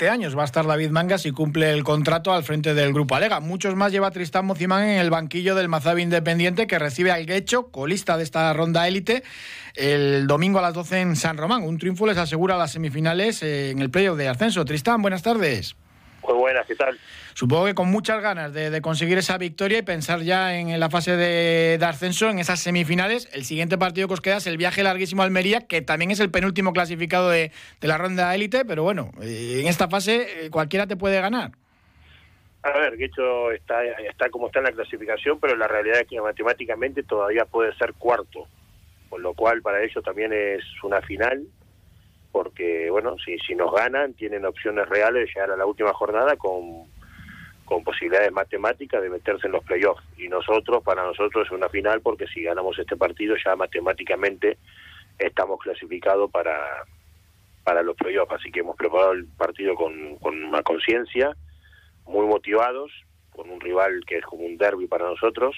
años va a estar David Mangas y cumple el contrato al frente del Grupo Alega. Muchos más lleva Tristán Mocimán en el banquillo del Mazabi Independiente que recibe al Guecho, colista de esta ronda élite, el domingo a las 12 en San Román. Un triunfo les asegura las semifinales en el playoff de ascenso. Tristán, buenas tardes. Buenas, ¿qué tal? Supongo que con muchas ganas de, conseguir esa victoria y pensar ya en, la fase de, ascenso, en esas semifinales. El siguiente partido que os queda es el viaje larguísimo a Almería, que también es el penúltimo clasificado de, la ronda élite, pero bueno, eh, en esta fase eh, cualquiera te puede ganar. A ver, que hecho está, está como está en la clasificación, pero la realidad es que matemáticamente todavía puede ser cuarto, con lo cual para ellos también es una final porque bueno, si, si nos ganan, tienen opciones reales de llegar a la última jornada con, con posibilidades matemáticas de meterse en los playoffs. Y nosotros, para nosotros es una final porque si ganamos este partido ya matemáticamente estamos clasificados para, para los playoffs. Así que hemos preparado el partido con, con una conciencia, muy motivados, con un rival que es como un derby para nosotros,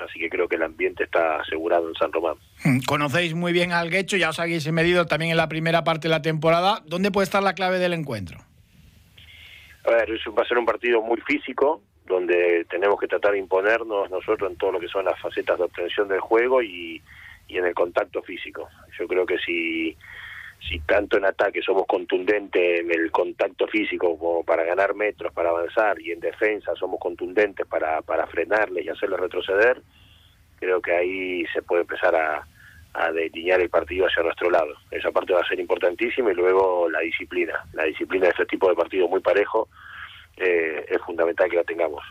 así que creo que el ambiente está asegurado en San Román. Mm, conocéis muy bien al Guecho, ya os habéis medido también en la primera parte de la temporada. ¿Dónde puede estar la clave del encuentro? A ver, va a ser un partido muy físico, donde tenemos que tratar de imponernos nosotros en todo lo que son las facetas de obtención del juego y, y en el contacto físico. Yo creo que si si tanto en ataque somos contundentes en el contacto físico como para ganar metros, para avanzar, y en defensa somos contundentes para, para frenarles y hacerles retroceder, creo que ahí se puede empezar a, a delinear el partido hacia nuestro lado. Esa parte va a ser importantísima y luego la disciplina. La disciplina de este tipo de partido muy parejo eh, es fundamental que la tengamos.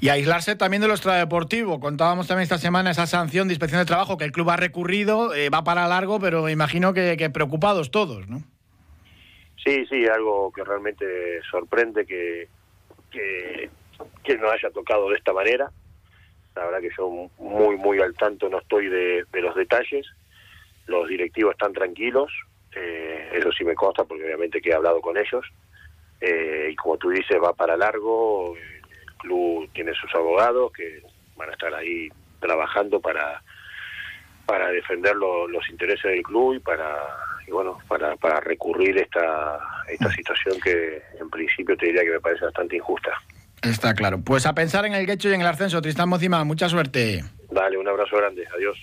Y aislarse también de lo extradeportivo. Contábamos también esta semana esa sanción de inspección de trabajo que el club ha recurrido, eh, va para largo, pero imagino que, preocupados todos, ¿no? Sí, sí, algo que realmente sorprende que, que, que nos haya tocado de esta manera. La verdad que yo muy, muy al tanto no estoy de, los detalles. Los directivos están tranquilos, eh, eso sí me consta porque obviamente que he hablado con ellos. Eh, y como tú dices, va para largo club tiene sus abogados que van a estar ahí trabajando para para defender los intereses del club y para y bueno para, para recurrir esta esta mm. situación que en principio te diría que me parece bastante injusta. Está claro. Pues a pensar en el quecho y en el ascenso, Tristán Mocima, mucha suerte. Dale, un abrazo grande, adiós.